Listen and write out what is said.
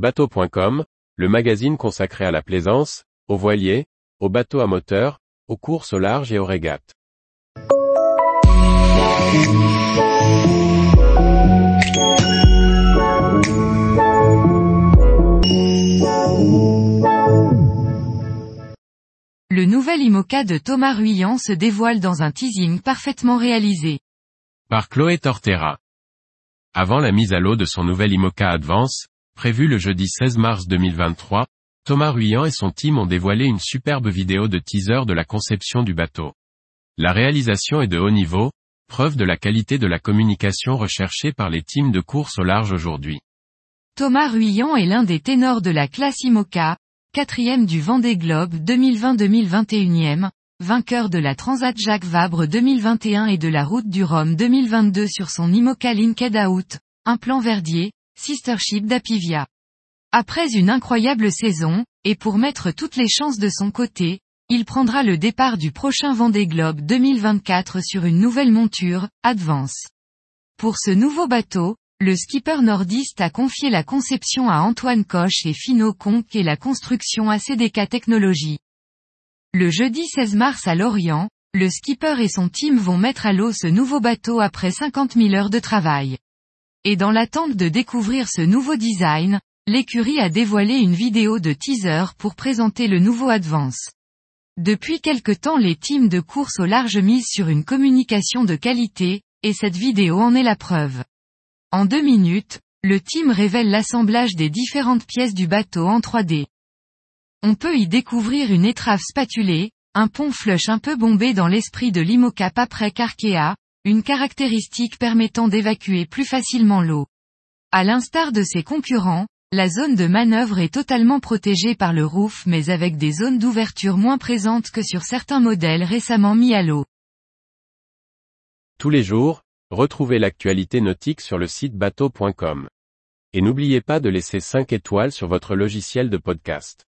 Bateau.com, le magazine consacré à la plaisance, aux voiliers, aux bateaux à moteur, aux courses au large et aux régates. Le nouvel IMOCA de Thomas Ruyant se dévoile dans un teasing parfaitement réalisé. Par Chloé Tortera. Avant la mise à l'eau de son nouvel IMOCA Advance, prévu le jeudi 16 mars 2023, Thomas Ruyant et son team ont dévoilé une superbe vidéo de teaser de la conception du bateau. La réalisation est de haut niveau, preuve de la qualité de la communication recherchée par les teams de course au large aujourd'hui. Thomas Ruyant est l'un des ténors de la classe IMOCA, quatrième du Vendée Globe 2020-2021, vainqueur de la Transat Jacques Vabre 2021 et de la Route du Rhum 2022 sur son IMOCA Linked un plan Verdier, Sistership d'Apivia. Après une incroyable saison, et pour mettre toutes les chances de son côté, il prendra le départ du prochain Vendée Globe 2024 sur une nouvelle monture, Advance. Pour ce nouveau bateau, le skipper nordiste a confié la conception à Antoine Coche et Fino Conque et la construction à CDK Technologies. Le jeudi 16 mars à Lorient, le skipper et son team vont mettre à l'eau ce nouveau bateau après 50 000 heures de travail. Et dans l'attente de découvrir ce nouveau design, l'écurie a dévoilé une vidéo de teaser pour présenter le nouveau Advance. Depuis quelque temps les teams de course au large misent sur une communication de qualité, et cette vidéo en est la preuve. En deux minutes, le team révèle l'assemblage des différentes pièces du bateau en 3D. On peut y découvrir une étrave spatulée, un pont flush un peu bombé dans l'esprit de l'Imocap après Carkea, une caractéristique permettant d'évacuer plus facilement l'eau. À l'instar de ses concurrents, la zone de manœuvre est totalement protégée par le roof mais avec des zones d'ouverture moins présentes que sur certains modèles récemment mis à l'eau. Tous les jours, Retrouvez l'actualité nautique sur le site bateau.com. Et n'oubliez pas de laisser 5 étoiles sur votre logiciel de podcast.